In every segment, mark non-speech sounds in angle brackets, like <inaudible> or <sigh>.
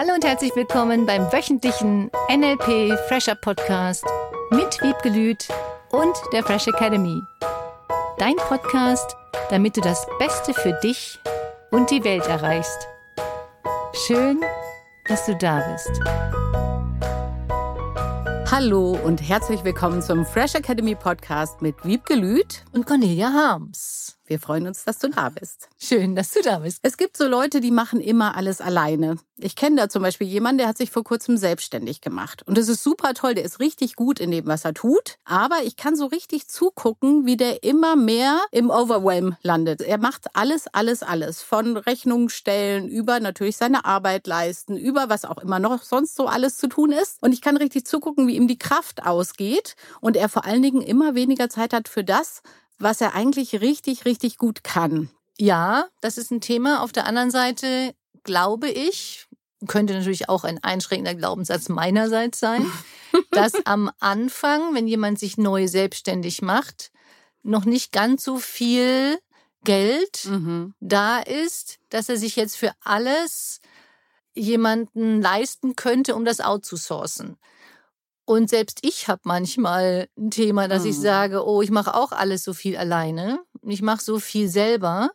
Hallo und herzlich willkommen beim wöchentlichen NLP Fresher Podcast mit Wiebgelüt und der Fresh Academy. Dein Podcast, damit du das Beste für dich und die Welt erreichst. Schön, dass du da bist. Hallo und herzlich willkommen zum Fresh Academy Podcast mit Wiebgelüt und Cornelia Harms. Wir freuen uns, dass du da bist. Schön, dass du da bist. Es gibt so Leute, die machen immer alles alleine. Ich kenne da zum Beispiel jemanden, der hat sich vor kurzem selbstständig gemacht. Und das ist super toll, der ist richtig gut in dem, was er tut. Aber ich kann so richtig zugucken, wie der immer mehr im Overwhelm landet. Er macht alles, alles, alles. Von Rechnungen stellen, über natürlich seine Arbeit leisten, über was auch immer noch sonst so alles zu tun ist. Und ich kann richtig zugucken, wie ihm die Kraft ausgeht und er vor allen Dingen immer weniger Zeit hat für das, was er eigentlich richtig, richtig gut kann. Ja, das ist ein Thema. Auf der anderen Seite glaube ich, könnte natürlich auch ein einschränkender Glaubenssatz meinerseits sein, <laughs> dass am Anfang, wenn jemand sich neu selbstständig macht, noch nicht ganz so viel Geld mhm. da ist, dass er sich jetzt für alles jemanden leisten könnte, um das outzusourcen. Und selbst ich habe manchmal ein Thema, dass mhm. ich sage, oh, ich mache auch alles so viel alleine. Ich mache so viel selber.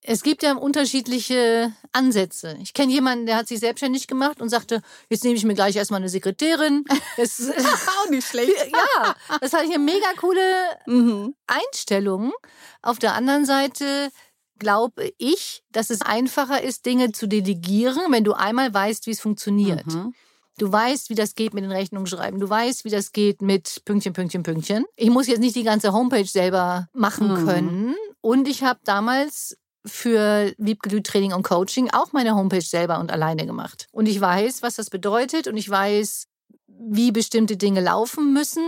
Es gibt ja unterschiedliche Ansätze. Ich kenne jemanden, der hat sich selbstständig gemacht und sagte, jetzt nehme ich mir gleich erstmal eine Sekretärin. <laughs> Das ist auch nicht <laughs> schlecht. ja, das hat hier mega coole <laughs> mhm. Einstellungen. Auf der anderen Seite glaube ich, dass es einfacher ist, Dinge zu delegieren, wenn du einmal weißt, wie es funktioniert. Mhm. Du weißt, wie das geht mit den Rechnungen schreiben. Du weißt, wie das geht mit Pünktchen, Pünktchen, Pünktchen. Ich muss jetzt nicht die ganze Homepage selber machen mhm. können. Und ich habe damals für Liebgelüt Training und Coaching auch meine Homepage selber und alleine gemacht. Und ich weiß, was das bedeutet und ich weiß, wie bestimmte Dinge laufen müssen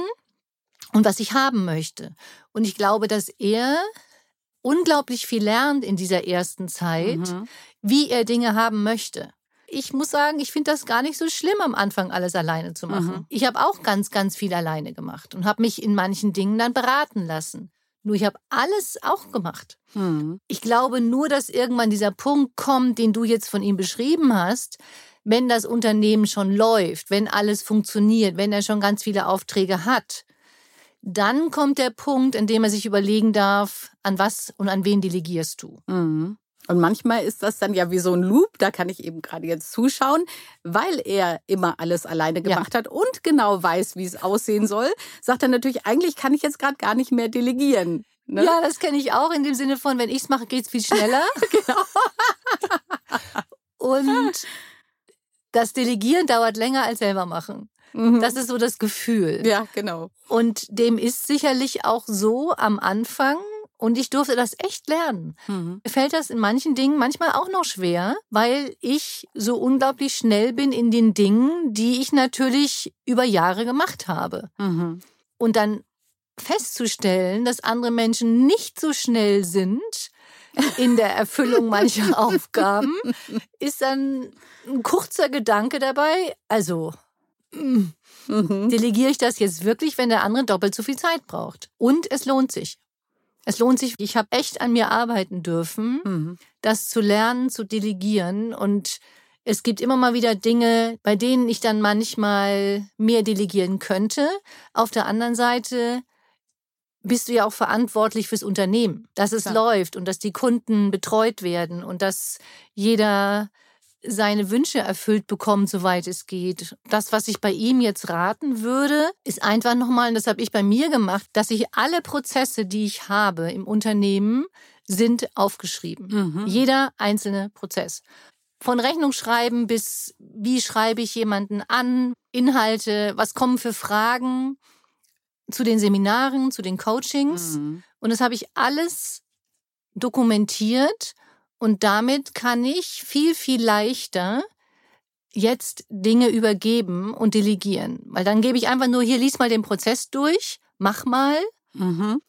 und was ich haben möchte. Und ich glaube, dass er unglaublich viel lernt in dieser ersten Zeit, mhm. wie er Dinge haben möchte ich muss sagen, ich finde das gar nicht so schlimm, am Anfang alles alleine zu machen. Mhm. Ich habe auch ganz, ganz viel alleine gemacht und habe mich in manchen Dingen dann beraten lassen. Nur ich habe alles auch gemacht. Mhm. Ich glaube nur, dass irgendwann dieser Punkt kommt, den du jetzt von ihm beschrieben hast, wenn das Unternehmen schon läuft, wenn alles funktioniert, wenn er schon ganz viele Aufträge hat. Dann kommt der Punkt, in dem er sich überlegen darf, an was und an wen delegierst du. Mhm. Und manchmal ist das dann ja wie so ein Loop, da kann ich eben gerade jetzt zuschauen, weil er immer alles alleine gemacht ja. hat und genau weiß, wie es aussehen soll, sagt er natürlich, eigentlich kann ich jetzt gerade gar nicht mehr delegieren. Ne? Ja, das kenne ich auch in dem Sinne von, wenn ich es mache, geht es viel schneller. <laughs> genau. <laughs> und das Delegieren dauert länger als selber machen. Mhm. Das ist so das Gefühl. Ja, genau. Und dem ist sicherlich auch so am Anfang und ich durfte das echt lernen. Mhm. Mir fällt das in manchen Dingen manchmal auch noch schwer, weil ich so unglaublich schnell bin in den Dingen, die ich natürlich über Jahre gemacht habe. Mhm. Und dann festzustellen, dass andere Menschen nicht so schnell sind in der Erfüllung mancher <laughs> Aufgaben, ist dann ein kurzer Gedanke dabei. Also, mhm. delegiere ich das jetzt wirklich, wenn der andere doppelt so viel Zeit braucht? Und es lohnt sich. Es lohnt sich. Ich habe echt an mir arbeiten dürfen, mhm. das zu lernen, zu delegieren. Und es gibt immer mal wieder Dinge, bei denen ich dann manchmal mehr delegieren könnte. Auf der anderen Seite bist du ja auch verantwortlich fürs Unternehmen, dass es ja. läuft und dass die Kunden betreut werden und dass jeder seine Wünsche erfüllt bekommt, soweit es geht. Das, was ich bei ihm jetzt raten würde, ist einfach nochmal, und das habe ich bei mir gemacht, dass ich alle Prozesse, die ich habe im Unternehmen, sind aufgeschrieben. Mhm. Jeder einzelne Prozess. Von Rechnungsschreiben bis wie schreibe ich jemanden an, Inhalte, was kommen für Fragen zu den Seminaren, zu den Coachings. Mhm. Und das habe ich alles dokumentiert und damit kann ich viel, viel leichter jetzt Dinge übergeben und delegieren. Weil dann gebe ich einfach nur, hier lies mal den Prozess durch, mach mal. Mhm.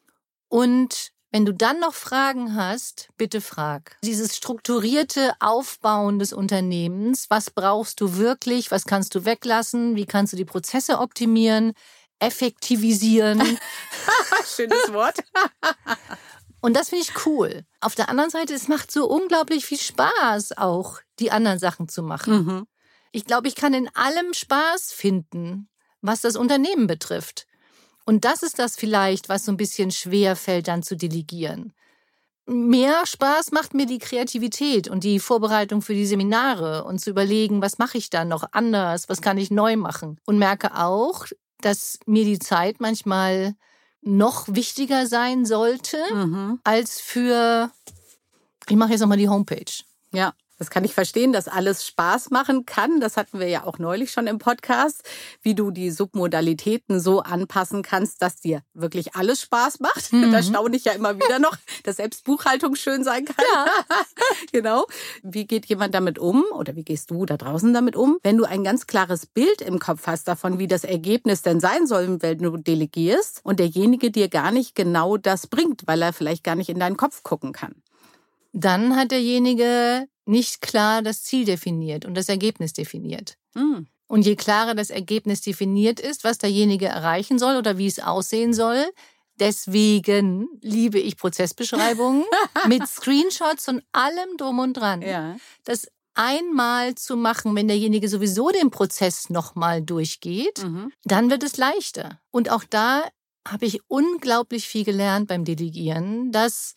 Und wenn du dann noch Fragen hast, bitte frag. Dieses strukturierte Aufbauen des Unternehmens, was brauchst du wirklich, was kannst du weglassen, wie kannst du die Prozesse optimieren, effektivisieren. <laughs> Schönes Wort. <laughs> Und das finde ich cool. Auf der anderen Seite, es macht so unglaublich viel Spaß, auch die anderen Sachen zu machen. Mhm. Ich glaube, ich kann in allem Spaß finden, was das Unternehmen betrifft. Und das ist das vielleicht, was so ein bisschen schwer fällt, dann zu delegieren. Mehr Spaß macht mir die Kreativität und die Vorbereitung für die Seminare und zu überlegen, was mache ich dann noch anders, was kann ich neu machen. Und merke auch, dass mir die Zeit manchmal noch wichtiger sein sollte mhm. als für, ich mache jetzt nochmal die Homepage. Ja. Das kann ich verstehen, dass alles Spaß machen kann. Das hatten wir ja auch neulich schon im Podcast, wie du die Submodalitäten so anpassen kannst, dass dir wirklich alles Spaß macht. Mhm. Da staune ich ja immer wieder noch, <laughs> dass selbst Buchhaltung schön sein kann. Ja. <laughs> genau. Wie geht jemand damit um oder wie gehst du da draußen damit um, wenn du ein ganz klares Bild im Kopf hast davon, wie das Ergebnis denn sein soll, wenn du delegierst und derjenige dir gar nicht genau das bringt, weil er vielleicht gar nicht in deinen Kopf gucken kann? Dann hat derjenige nicht klar das Ziel definiert und das Ergebnis definiert. Mhm. Und je klarer das Ergebnis definiert ist, was derjenige erreichen soll oder wie es aussehen soll, deswegen liebe ich Prozessbeschreibungen <laughs> mit Screenshots und allem drum und dran. Ja. Das einmal zu machen, wenn derjenige sowieso den Prozess nochmal durchgeht, mhm. dann wird es leichter. Und auch da habe ich unglaublich viel gelernt beim Delegieren, dass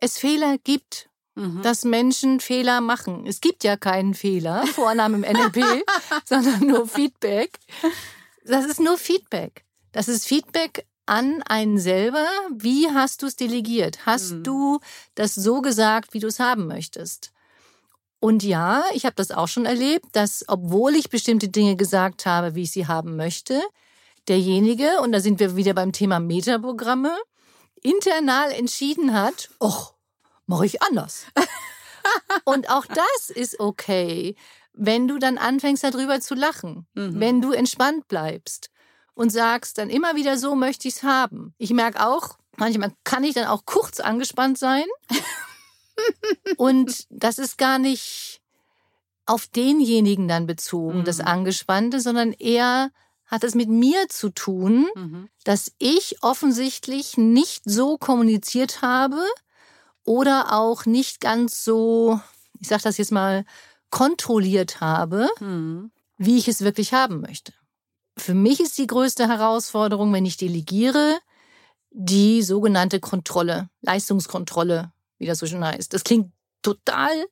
es Fehler gibt Mhm. dass Menschen Fehler machen. Es gibt ja keinen Fehler, Vornamen im NLP, <laughs> sondern nur Feedback. Das ist nur Feedback. Das ist Feedback an einen selber. Wie hast du es delegiert? Hast mhm. du das so gesagt, wie du es haben möchtest? Und ja, ich habe das auch schon erlebt, dass obwohl ich bestimmte Dinge gesagt habe, wie ich sie haben möchte, derjenige, und da sind wir wieder beim Thema Metaprogramme, internal entschieden hat, och, mache ich anders. <laughs> Und auch das ist okay, wenn du dann anfängst darüber zu lachen, mhm. wenn du entspannt bleibst und sagst dann immer wieder so möchte ich es haben. Ich merke auch, manchmal kann ich dann auch kurz angespannt sein. <laughs> und das ist gar nicht auf denjenigen dann bezogen, mhm. das Angespannte, sondern eher hat es mit mir zu tun, mhm. dass ich offensichtlich nicht so kommuniziert habe, oder auch nicht ganz so, ich sage das jetzt mal, kontrolliert habe, mhm. wie ich es wirklich haben möchte. Für mich ist die größte Herausforderung, wenn ich delegiere, die sogenannte Kontrolle, Leistungskontrolle, wie das so schön heißt. Das klingt total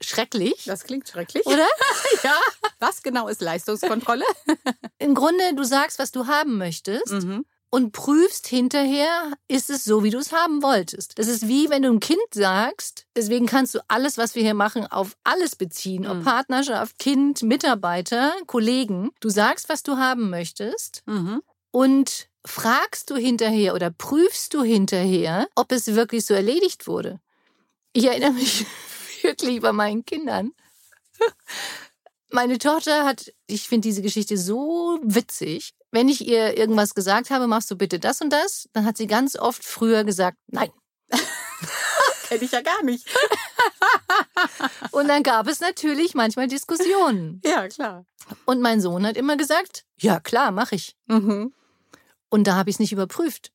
schrecklich. Das klingt schrecklich. Oder? <laughs> ja. Was genau ist Leistungskontrolle? <laughs> Im Grunde, du sagst, was du haben möchtest. Mhm und prüfst hinterher, ist es so, wie du es haben wolltest. Das ist wie wenn du einem Kind sagst, deswegen kannst du alles, was wir hier machen, auf alles beziehen, ob mhm. Partnerschaft, Kind, Mitarbeiter, Kollegen. Du sagst, was du haben möchtest mhm. und fragst du hinterher oder prüfst du hinterher, ob es wirklich so erledigt wurde. Ich erinnere mich <laughs> wirklich bei meinen Kindern. <laughs> Meine Tochter hat, ich finde diese Geschichte so witzig. Wenn ich ihr irgendwas gesagt habe, machst du bitte das und das, dann hat sie ganz oft früher gesagt, nein. <laughs> Kenne ich ja gar nicht. <laughs> und dann gab es natürlich manchmal Diskussionen. Ja, klar. Und mein Sohn hat immer gesagt, ja klar, mache ich. Mhm. Und da habe ich es nicht überprüft.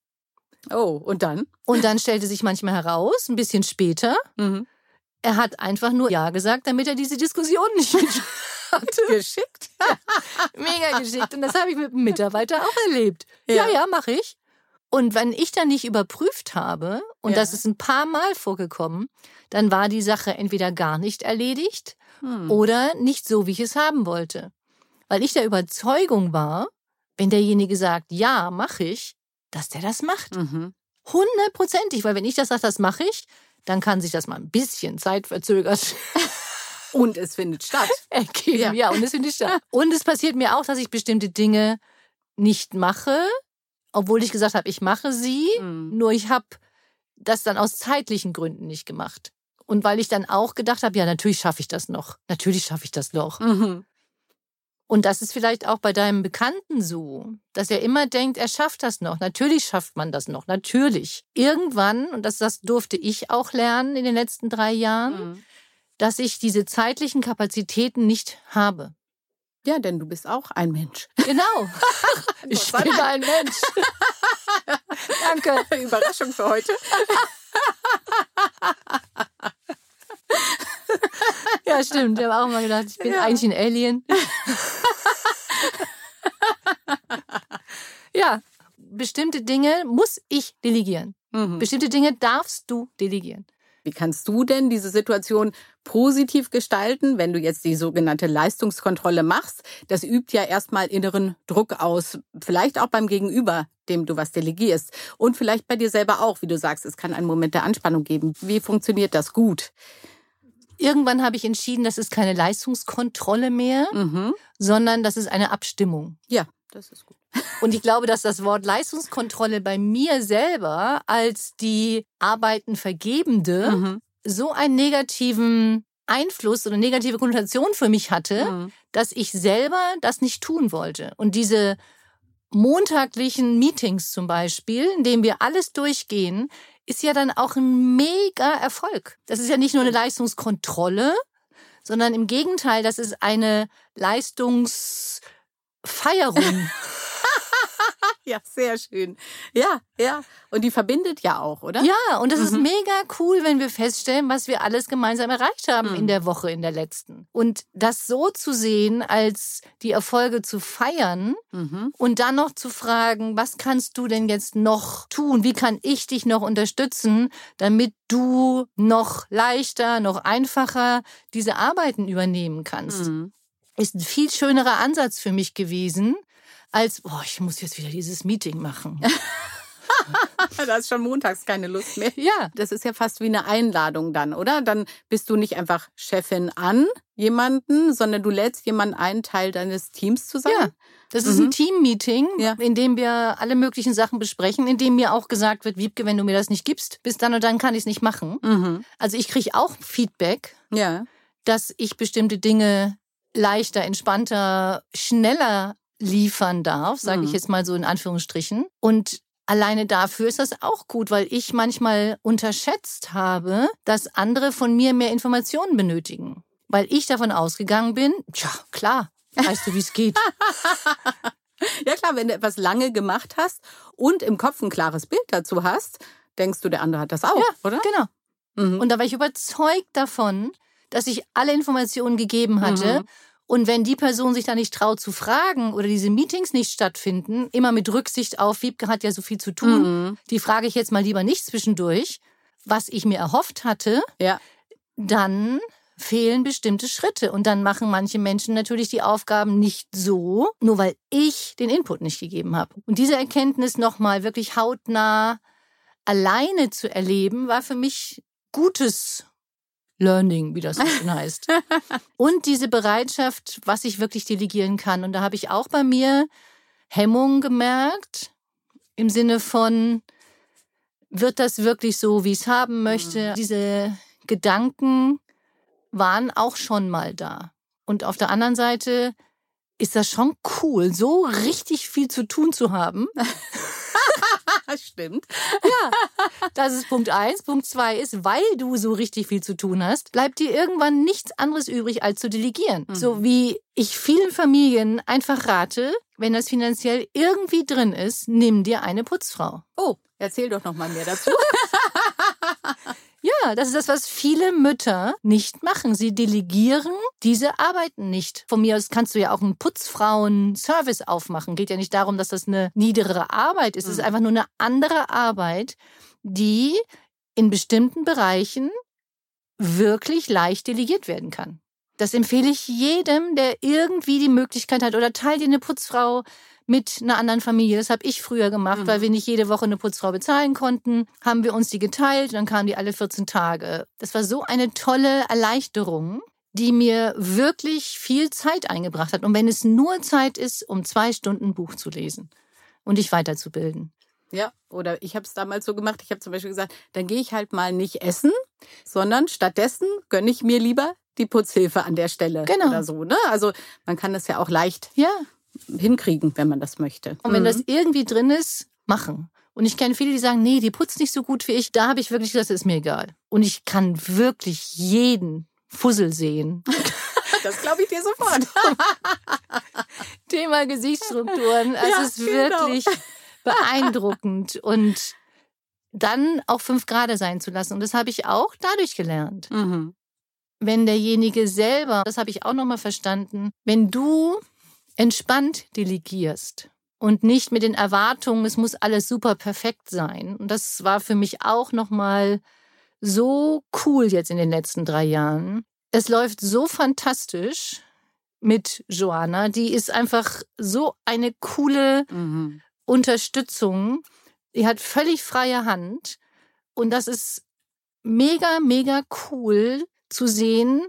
Oh, und dann? Und dann stellte sich manchmal heraus, ein bisschen später, mhm. er hat einfach nur Ja gesagt, damit er diese Diskussion nicht <laughs> hatte. Geschickt. Ja, mega geschickt. Und das habe ich mit einem Mitarbeiter auch erlebt. Ja, ja, ja mache ich. Und wenn ich dann nicht überprüft habe, und ja. das ist ein paar Mal vorgekommen, dann war die Sache entweder gar nicht erledigt hm. oder nicht so, wie ich es haben wollte. Weil ich der Überzeugung war, wenn derjenige sagt, ja, mache ich, dass der das macht. Mhm. Hundertprozentig, weil wenn ich das sage, das mache ich, dann kann sich das mal ein bisschen zeitverzögert <laughs> Und es findet statt. <laughs> Ergeben, ja. ja, und es findet statt. Und es passiert mir auch, dass ich bestimmte Dinge nicht mache, obwohl ich gesagt habe, ich mache sie, mhm. nur ich habe das dann aus zeitlichen Gründen nicht gemacht. Und weil ich dann auch gedacht habe, ja, natürlich schaffe ich das noch. Natürlich schaffe ich das noch. Mhm. Und das ist vielleicht auch bei deinem Bekannten so, dass er immer denkt, er schafft das noch. Natürlich schafft man das noch. Natürlich. Irgendwann, und das, das durfte ich auch lernen in den letzten drei Jahren, mhm dass ich diese zeitlichen Kapazitäten nicht habe. Ja, denn du bist auch ein Mensch. Genau. <laughs> <laughs> ich bin ein Mensch. <laughs> Danke. Überraschung für heute. ja, stimmt. Ich habe auch mal gedacht, ich bin ja. eigentlich ein Alien. ja, bestimmte Dinge muss ich delegieren. Mhm. Bestimmte Dinge darfst du delegieren. Wie kannst du denn diese Situation positiv gestalten, wenn du jetzt die sogenannte Leistungskontrolle machst? Das übt ja erstmal inneren Druck aus, vielleicht auch beim Gegenüber, dem du was delegierst und vielleicht bei dir selber auch, wie du sagst, es kann einen Moment der Anspannung geben. Wie funktioniert das gut? Irgendwann habe ich entschieden, das ist keine Leistungskontrolle mehr, mhm. sondern das ist eine Abstimmung. Ja, das ist gut. Und ich glaube, dass das Wort Leistungskontrolle bei mir selber als die Arbeitenvergebende mhm. so einen negativen Einfluss oder negative Konnotation für mich hatte, mhm. dass ich selber das nicht tun wollte. Und diese montaglichen Meetings zum Beispiel, in denen wir alles durchgehen, ist ja dann auch ein mega Erfolg. Das ist ja nicht nur eine Leistungskontrolle, sondern im Gegenteil, das ist eine Leistungsfeierung. <laughs> <laughs> ja, sehr schön. Ja, ja. Und die verbindet ja auch, oder? Ja, und das mhm. ist mega cool, wenn wir feststellen, was wir alles gemeinsam erreicht haben mhm. in der Woche, in der letzten. Und das so zu sehen, als die Erfolge zu feiern mhm. und dann noch zu fragen, was kannst du denn jetzt noch tun? Wie kann ich dich noch unterstützen, damit du noch leichter, noch einfacher diese Arbeiten übernehmen kannst? Mhm. Ist ein viel schönerer Ansatz für mich gewesen, als, oh, ich muss jetzt wieder dieses Meeting machen. <laughs> da ist schon montags keine Lust mehr. Ja. Das ist ja fast wie eine Einladung dann, oder? Dann bist du nicht einfach Chefin an jemanden, sondern du lädst jemanden ein, Teil deines Teams zu sein. Ja. Das ist mhm. ein Team-Meeting, ja. in dem wir alle möglichen Sachen besprechen, in dem mir auch gesagt wird, Wiebke, wenn du mir das nicht gibst, bis dann und dann kann ich es nicht machen. Mhm. Also ich kriege auch Feedback, ja. dass ich bestimmte Dinge leichter, entspannter, schneller liefern darf, sage mhm. ich jetzt mal so in Anführungsstrichen. Und alleine dafür ist das auch gut, weil ich manchmal unterschätzt habe, dass andere von mir mehr Informationen benötigen. Weil ich davon ausgegangen bin, tja, klar, weißt du, wie es geht. <laughs> ja klar, wenn du etwas lange gemacht hast und im Kopf ein klares Bild dazu hast, denkst du, der andere hat das auch, ja, oder? Genau. Mhm. Und da war ich überzeugt davon, dass ich alle Informationen gegeben hatte mhm. Und wenn die Person sich da nicht traut zu fragen oder diese Meetings nicht stattfinden, immer mit Rücksicht auf, Wiebke hat ja so viel zu tun, mhm. die frage ich jetzt mal lieber nicht zwischendurch, was ich mir erhofft hatte, ja. dann fehlen bestimmte Schritte. Und dann machen manche Menschen natürlich die Aufgaben nicht so, nur weil ich den Input nicht gegeben habe. Und diese Erkenntnis nochmal wirklich hautnah alleine zu erleben, war für mich gutes Learning, wie das so schön heißt. <laughs> Und diese Bereitschaft, was ich wirklich delegieren kann. Und da habe ich auch bei mir Hemmungen gemerkt, im Sinne von, wird das wirklich so, wie ich es haben möchte? Mhm. Diese Gedanken waren auch schon mal da. Und auf der anderen Seite ist das schon cool, so richtig viel zu tun zu haben. <laughs> Stimmt. Ja, das ist Punkt eins. Punkt zwei ist, weil du so richtig viel zu tun hast, bleibt dir irgendwann nichts anderes übrig, als zu delegieren. Mhm. So wie ich vielen Familien einfach rate, wenn das finanziell irgendwie drin ist, nimm dir eine Putzfrau. Oh, erzähl doch noch mal mehr dazu. <laughs> <laughs> Ja, das ist das, was viele Mütter nicht machen. Sie delegieren diese Arbeiten nicht. Von mir aus kannst du ja auch einen Putzfrauen-Service aufmachen. Geht ja nicht darum, dass das eine niedere Arbeit ist. Es ist mhm. einfach nur eine andere Arbeit, die in bestimmten Bereichen wirklich leicht delegiert werden kann. Das empfehle ich jedem, der irgendwie die Möglichkeit hat oder teilt dir eine Putzfrau mit einer anderen Familie. Das habe ich früher gemacht, mhm. weil wir nicht jede Woche eine Putzfrau bezahlen konnten. Haben wir uns die geteilt, dann kamen die alle 14 Tage. Das war so eine tolle Erleichterung, die mir wirklich viel Zeit eingebracht hat. Und wenn es nur Zeit ist, um zwei Stunden ein Buch zu lesen und dich weiterzubilden. Ja, oder ich habe es damals so gemacht, ich habe zum Beispiel gesagt, dann gehe ich halt mal nicht essen, sondern stattdessen gönne ich mir lieber die Putzhilfe an der Stelle genau. oder so. Ne? Also man kann das ja auch leicht ja hinkriegen, wenn man das möchte. Und wenn mhm. das irgendwie drin ist, machen. Und ich kenne viele, die sagen, nee, die putzt nicht so gut wie ich. Da habe ich wirklich gesagt, das ist mir egal. Und ich kann wirklich jeden Fussel sehen. <laughs> Das glaube ich dir sofort. <laughs> Thema Gesichtsstrukturen. <laughs> Es ja, ist genau. wirklich beeindruckend. Und dann auch fünf Grade sein zu lassen. Und das habe ich auch dadurch gelernt. Mhm. Wenn derjenige selber, das habe ich auch nochmal verstanden, wenn du entspannt delegierst, und nicht mit den Erwartungen, es muss alles super perfekt sein. Und das war für mich auch nochmal so cool jetzt in den letzten drei Jahren. Es läuft so fantastisch mit Joanna. Die ist einfach so eine coole mhm. Unterstützung. Die hat völlig freie Hand. Und das ist mega, mega cool zu sehen,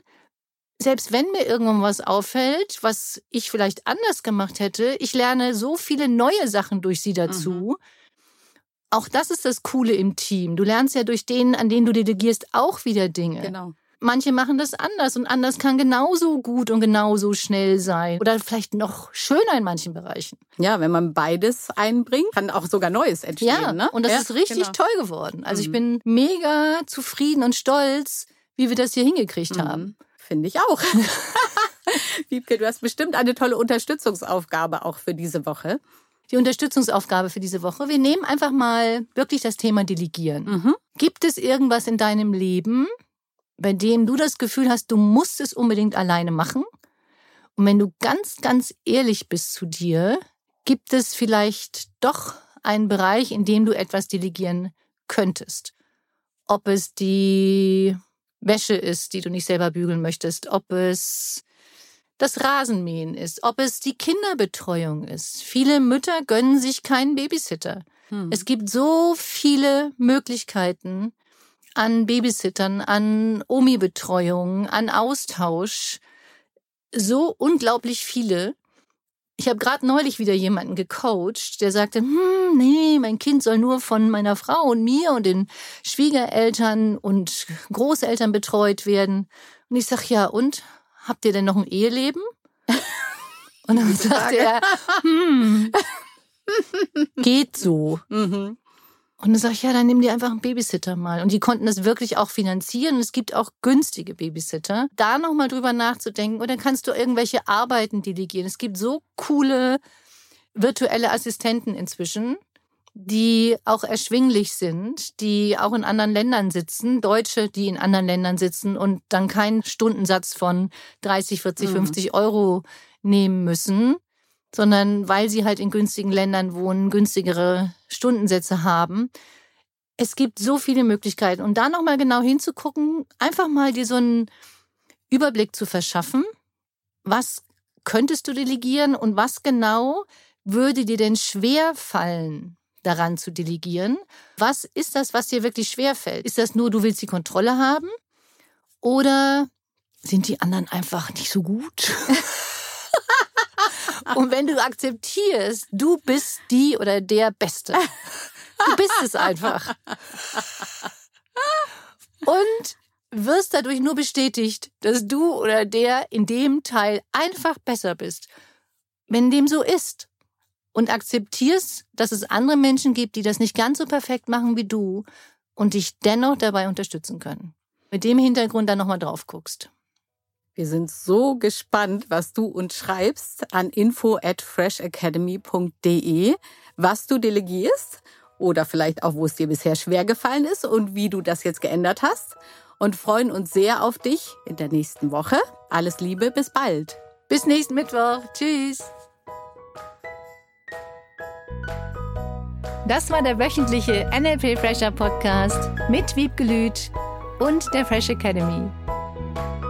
selbst wenn mir irgendwann was auffällt, was ich vielleicht anders gemacht hätte, ich lerne so viele neue Sachen durch sie dazu. Mhm. Auch das ist das Coole im Team. Du lernst ja durch den, an denen du delegierst, auch wieder Dinge. Genau. Manche machen das anders und anders kann genauso gut und genauso schnell sein oder vielleicht noch schöner in manchen Bereichen. Ja, wenn man beides einbringt, kann auch sogar Neues entstehen. Ja, ne? und das ja, ist richtig genau. toll geworden. Also mhm. ich bin mega zufrieden und stolz, wie wir das hier hingekriegt mhm. haben. Finde ich auch. <laughs> Wiebke, du hast bestimmt eine tolle Unterstützungsaufgabe auch für diese Woche. Die Unterstützungsaufgabe für diese Woche. Wir nehmen einfach mal wirklich das Thema Delegieren. Mhm. Gibt es irgendwas in deinem Leben, bei dem du das Gefühl hast, du musst es unbedingt alleine machen? Und wenn du ganz, ganz ehrlich bist zu dir, gibt es vielleicht doch einen Bereich, in dem du etwas delegieren könntest. Ob es die Wäsche ist, die du nicht selber bügeln möchtest, ob es das Rasenmähen ist, ob es die Kinderbetreuung ist. Viele Mütter gönnen sich keinen Babysitter. Hm. Es gibt so viele Möglichkeiten an Babysittern, an Omi-Betreuung, an Austausch. So unglaublich viele. Ich habe gerade neulich wieder jemanden gecoacht, der sagte, hm, nee, mein Kind soll nur von meiner Frau und mir und den Schwiegereltern und Großeltern betreut werden. Und ich sag, ja, und habt ihr denn noch ein Eheleben? <laughs> Und dann sagte er, hm, <laughs> geht so. Mhm. Und dann sage ich, ja, dann nimm dir einfach einen Babysitter mal. Und die konnten das wirklich auch finanzieren. Es gibt auch günstige Babysitter. Da nochmal drüber nachzudenken. Und dann kannst du irgendwelche Arbeiten delegieren. Es gibt so coole virtuelle Assistenten inzwischen, die auch erschwinglich sind, die auch in anderen Ländern sitzen, Deutsche, die in anderen Ländern sitzen und dann keinen Stundensatz von 30, 40, mhm. 50 Euro nehmen müssen, sondern weil sie halt in günstigen Ländern wohnen, günstigere Stundensätze haben. Es gibt so viele Möglichkeiten. Und da nochmal genau hinzugucken, einfach mal dir so einen Überblick zu verschaffen. Was könntest du delegieren und was genau würde dir denn schwer fallen, daran zu delegieren? Was ist das, was dir wirklich schwer fällt? Ist das nur, du willst die Kontrolle haben? Oder sind die anderen einfach nicht so gut? <laughs> Und wenn du akzeptierst, du bist die oder der Beste. Du bist es einfach. Und wirst dadurch nur bestätigt, dass du oder der in dem Teil einfach besser bist. Wenn dem so ist und akzeptierst, dass es andere Menschen gibt, die das nicht ganz so perfekt machen wie du und dich dennoch dabei unterstützen können. Mit dem Hintergrund dann nochmal drauf guckst. Wir sind so gespannt, was du uns schreibst an info at freshacademy.de, was du delegierst oder vielleicht auch, wo es dir bisher schwer gefallen ist und wie du das jetzt geändert hast. Und freuen uns sehr auf dich in der nächsten Woche. Alles Liebe, bis bald. Bis nächsten Mittwoch. Tschüss. Das war der wöchentliche NLP Fresher Podcast mit Wiebgelüt und der Fresh Academy